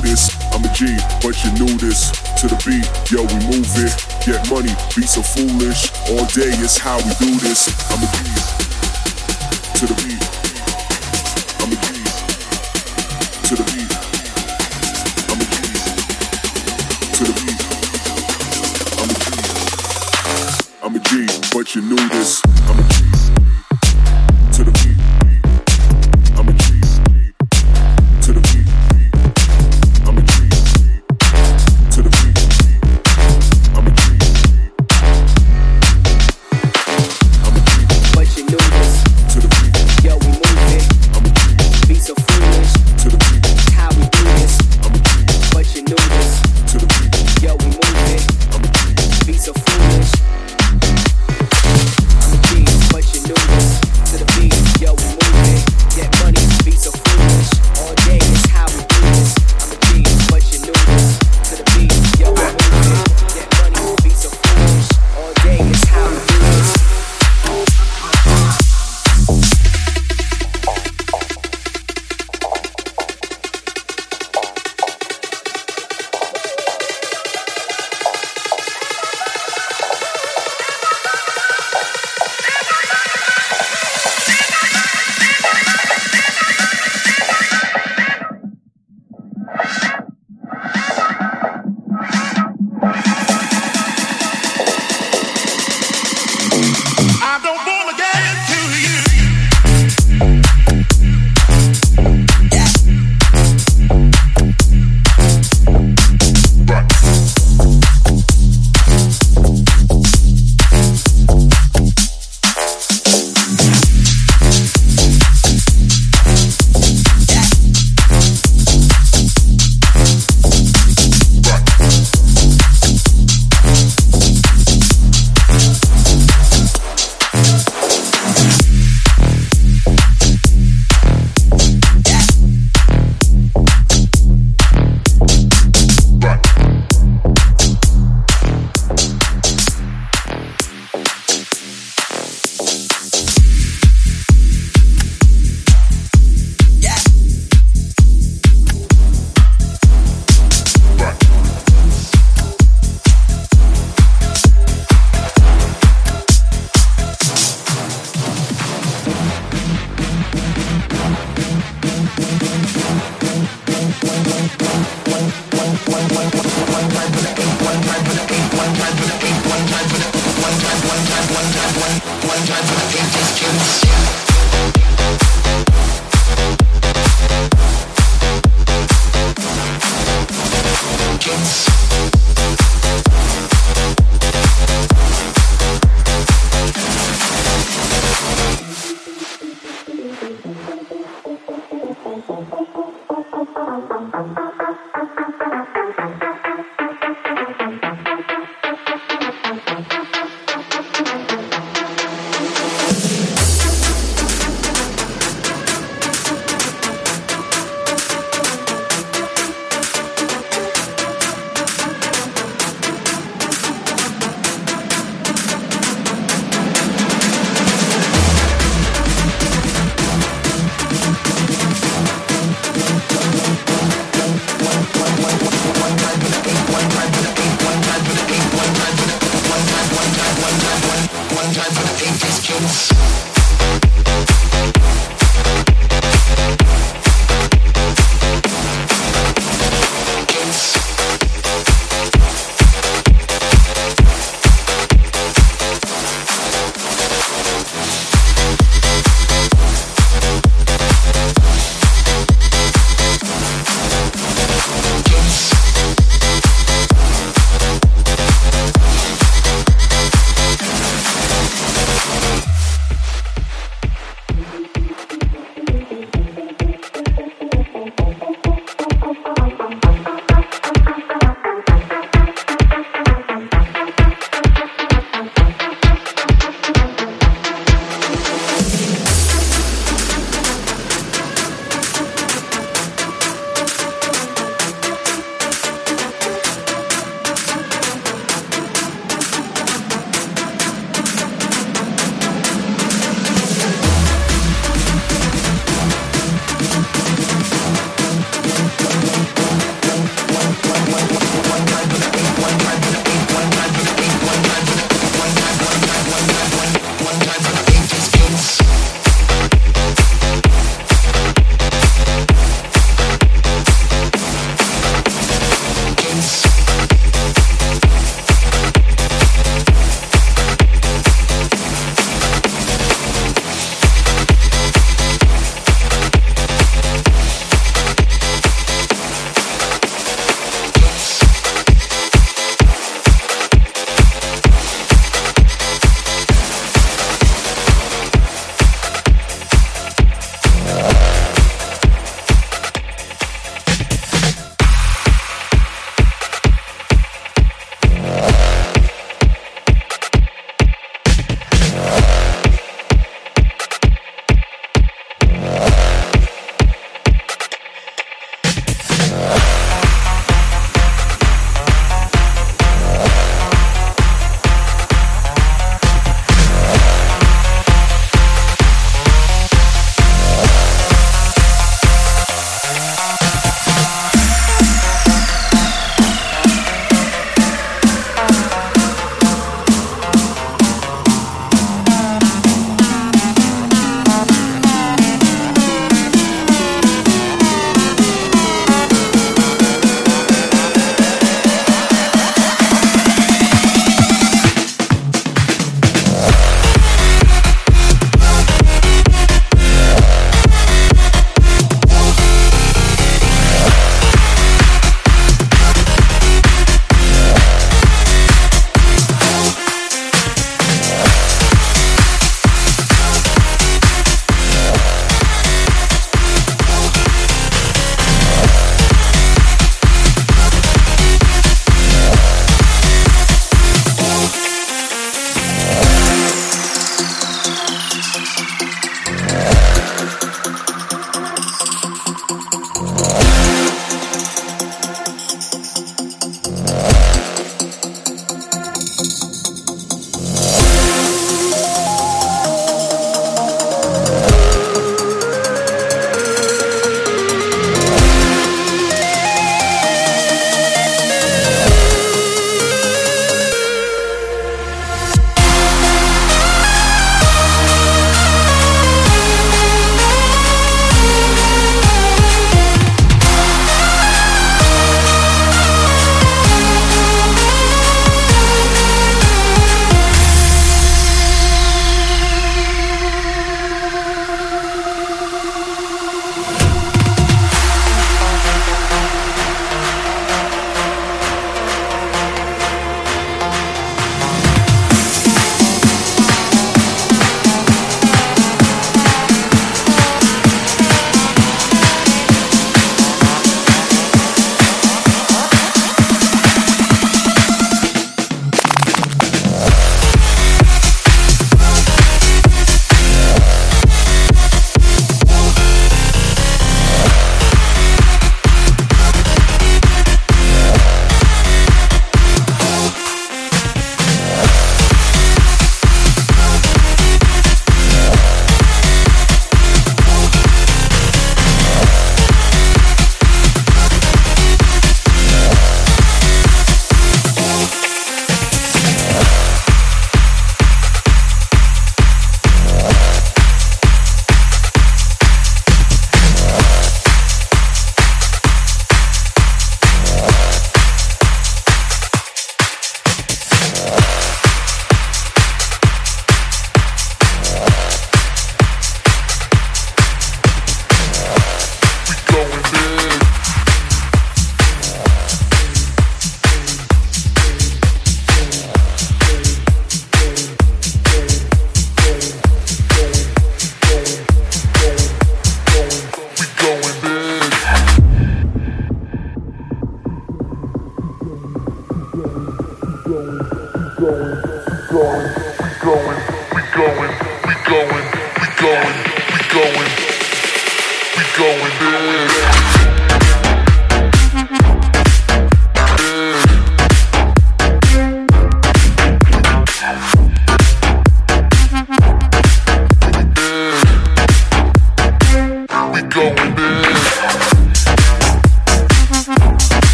this. I'm a G, but you knew this. To the beat, yo, we move it. Get money, be so foolish. All day is how we do this. I'm a G. To the beat. I'm a G. To the beat. I'm a G. To the beat. I'm a G. but you knew this.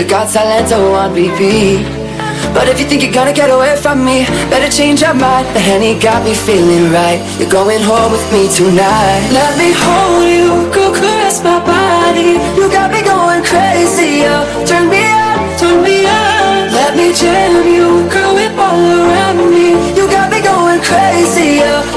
We got Salento oh, on repeat. But if you think you're gonna get away from me Better change your mind. The Henny got me feeling right. You're going home with me tonight. Let me hold you, go caress my body. You got me going crazy, oh Turn me up, turn me up. Let me jam you, girl, whip all around me. You got me going crazy, oh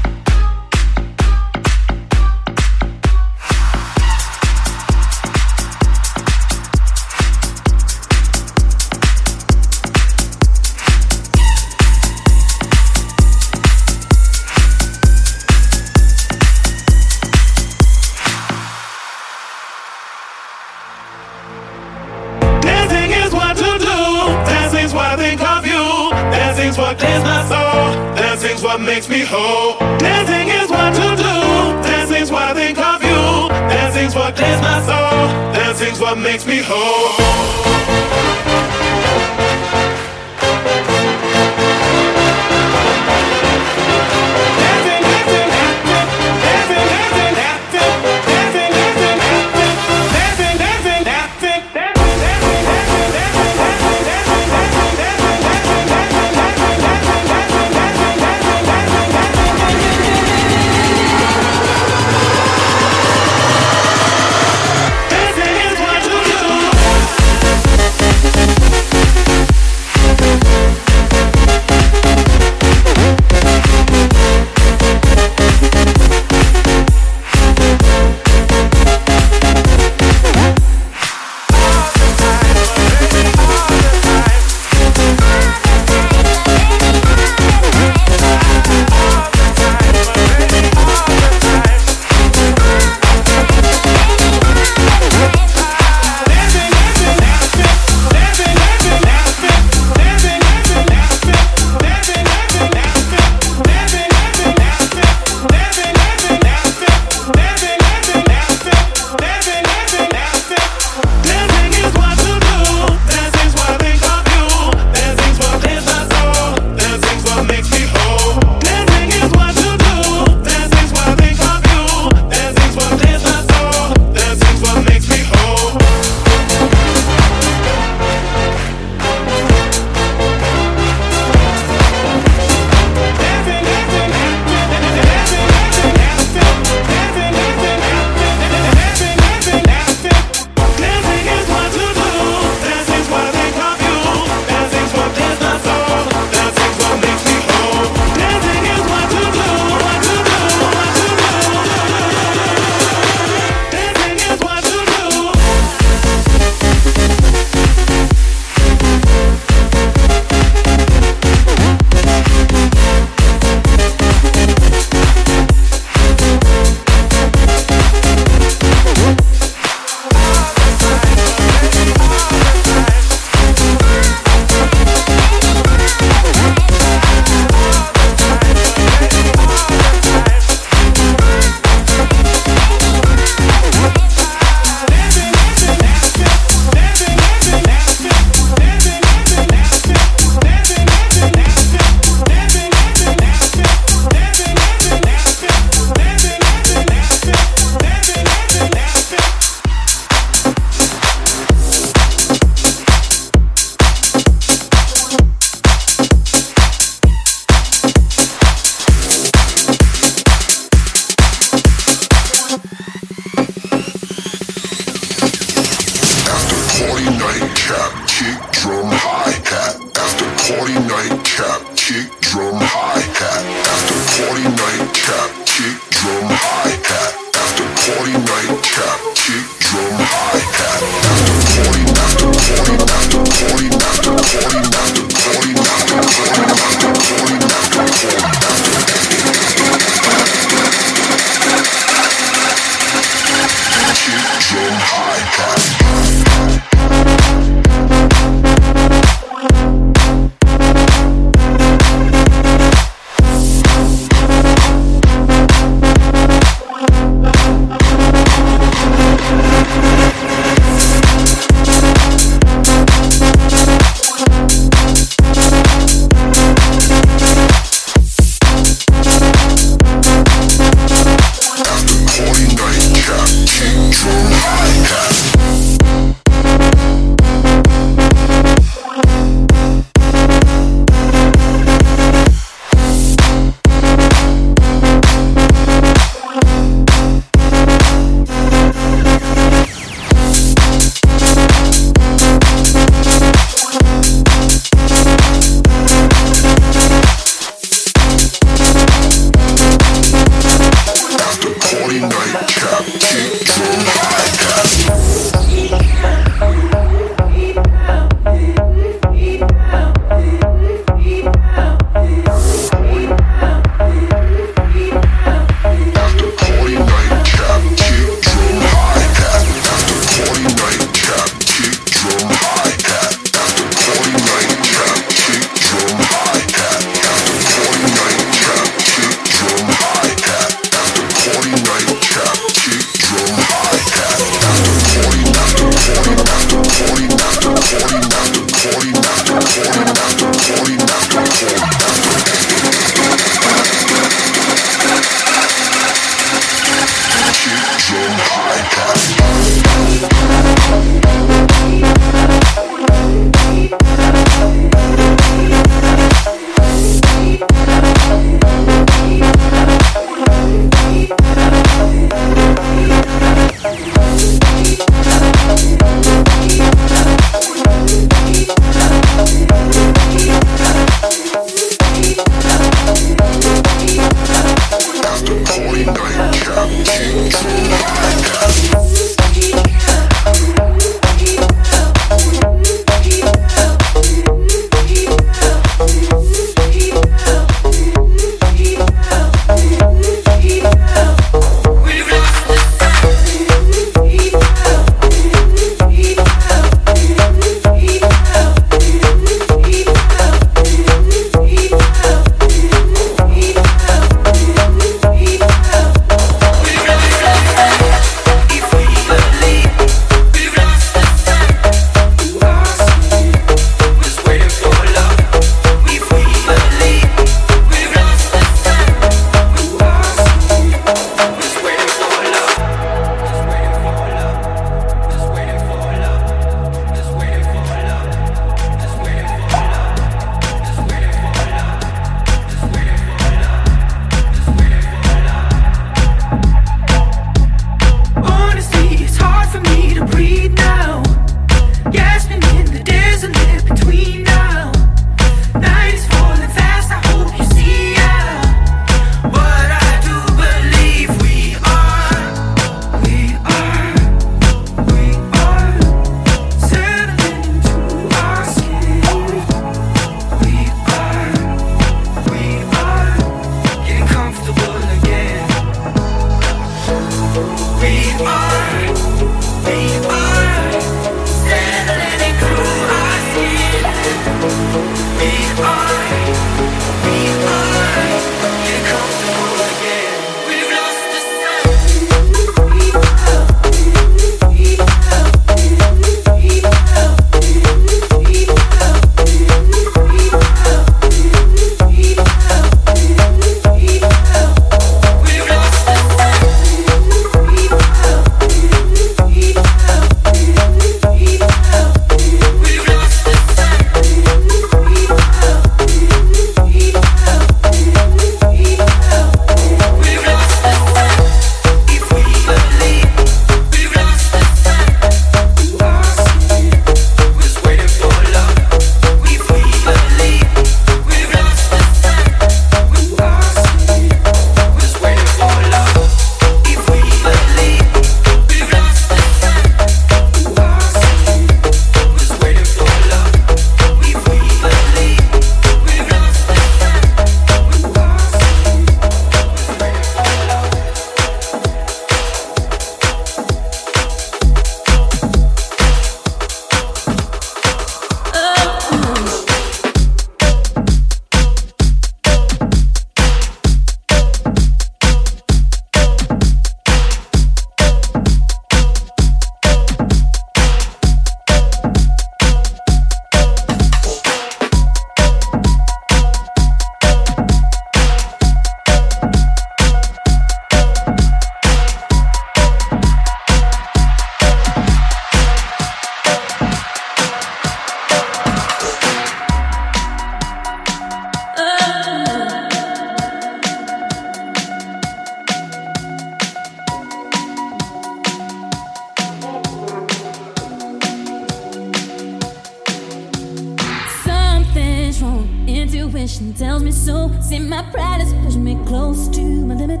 intuition tells me so. See, my pride has pushed me close to my limit.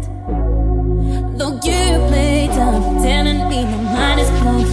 Though you play tough, telling me my mind is blown.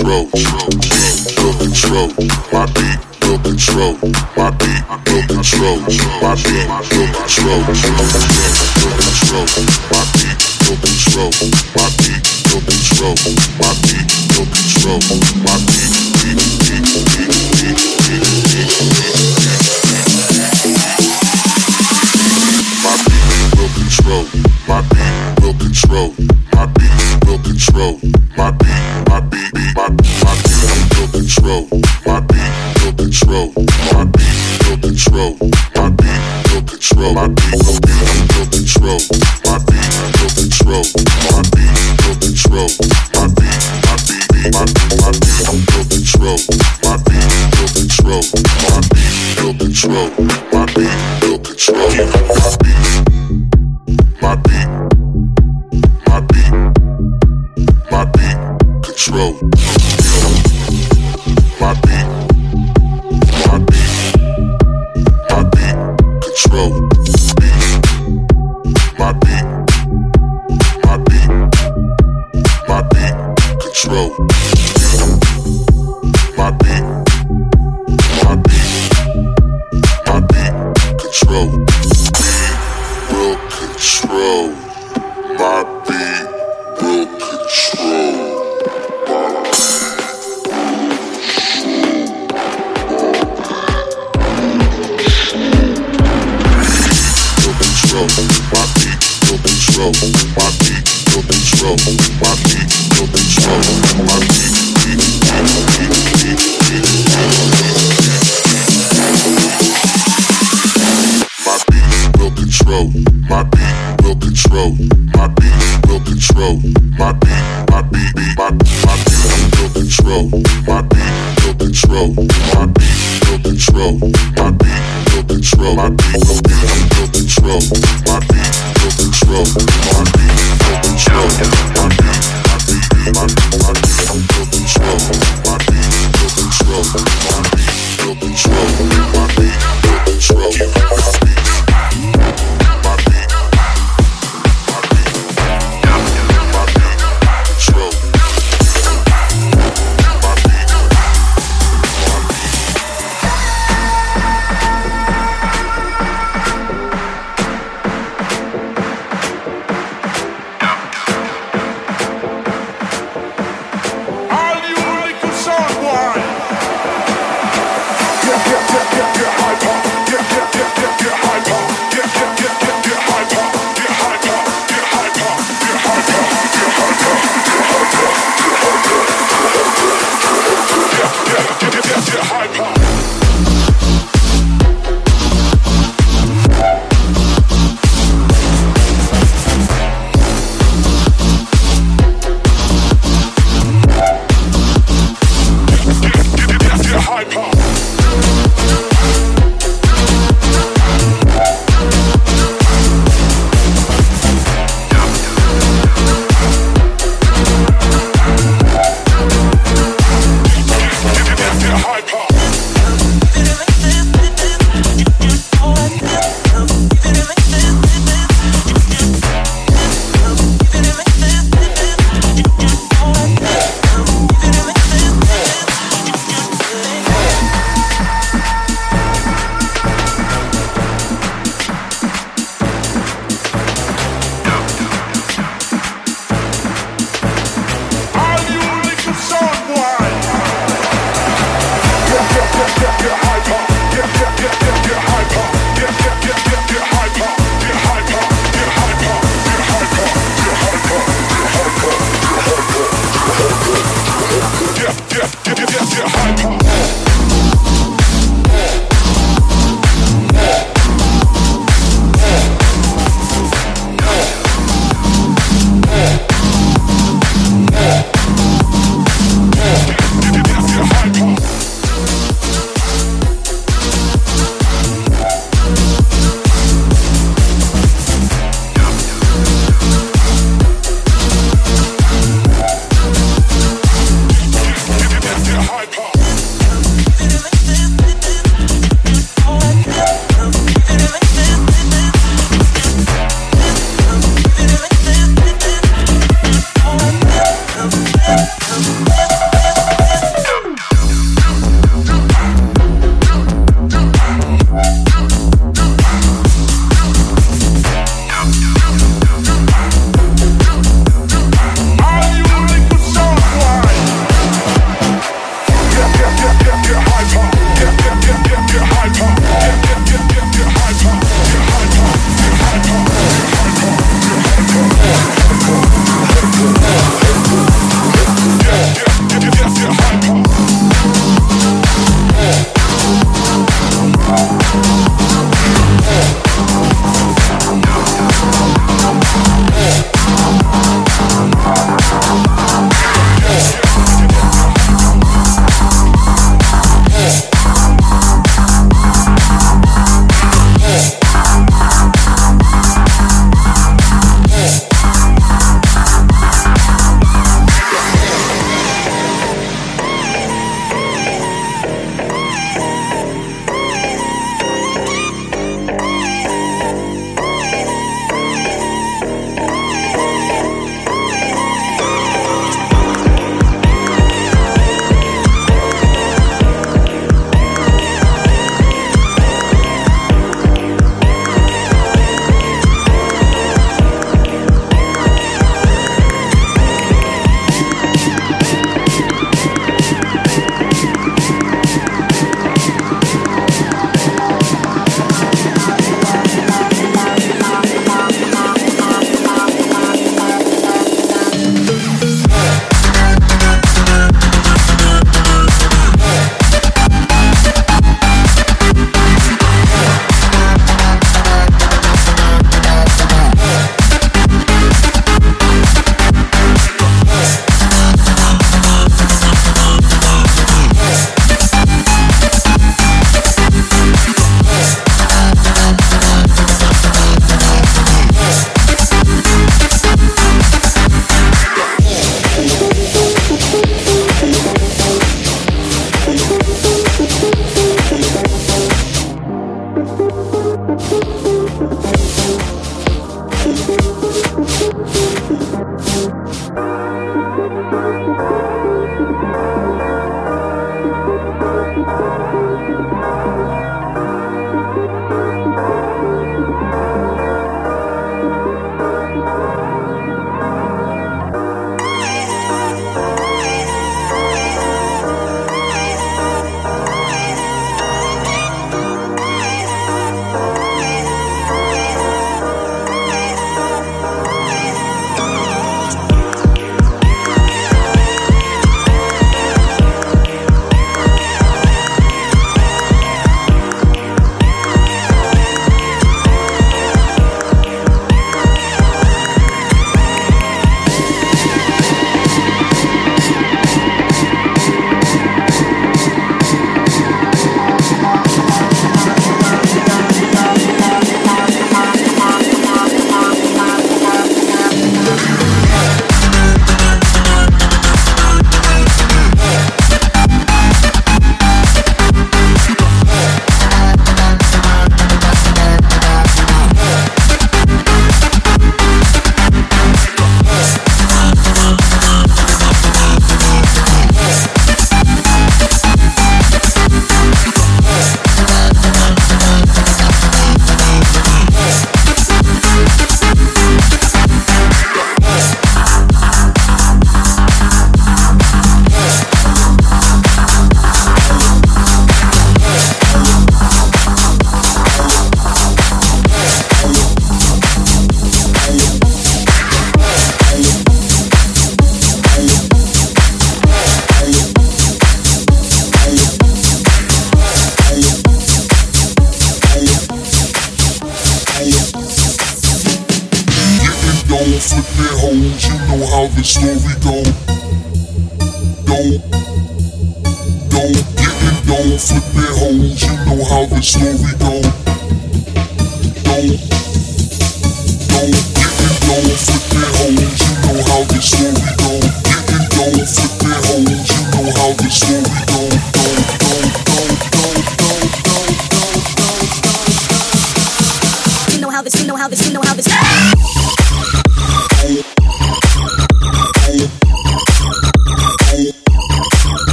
control, beat no control, my beat no control, my beat no control, my beat control. My beat will control. My beat will control. My beat will control. My beat, my beat, my beat, my beat will control. My beat will control. My beat will control. My beat will control. My beat, my beat, my beat, my beat control.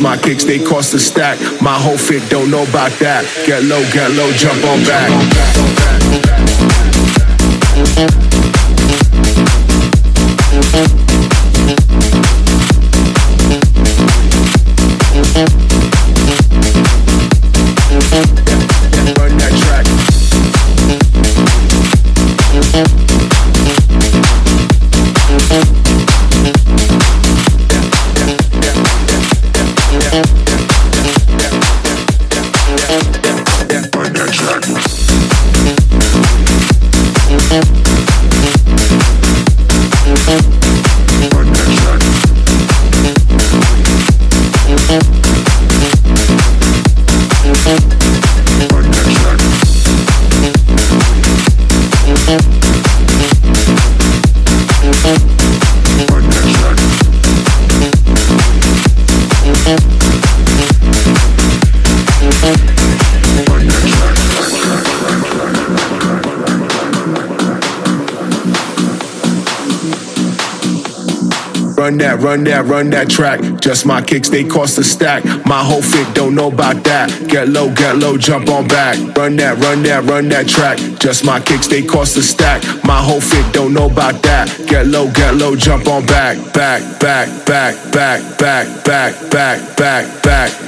My kicks, they cost a stack. My whole fit don't know about that. Get low, get low, jump on back. Run that, run that, run that track. Just my kicks, they cost a stack. My whole fit don't know about that. Get low, get low, jump on back. Run that, run that, run that track. Just my kicks, they cost a stack. My whole fit don't know about that. Get low, get low, jump on back. Back, back, back, back, back, back, back, back, back,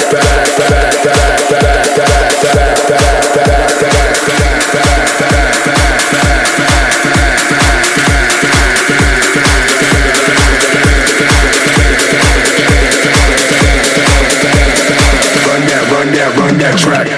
track.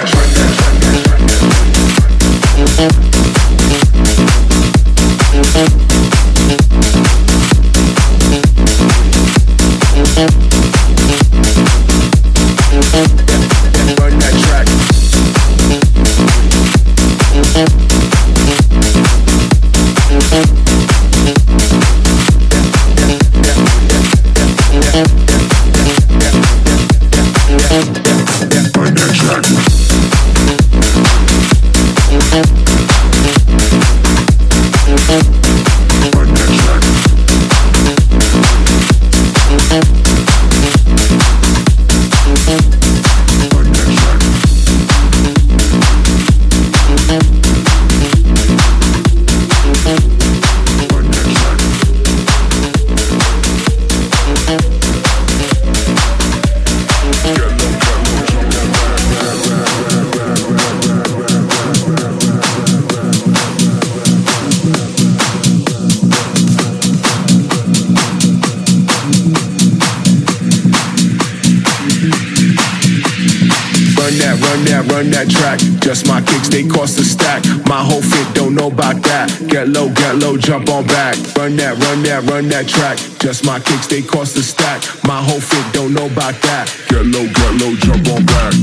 Get low, get low, jump on back. Run that, run that, run that track. Just my kicks, they cost a stack. My whole fit don't know about that. Get low, get low, jump on back.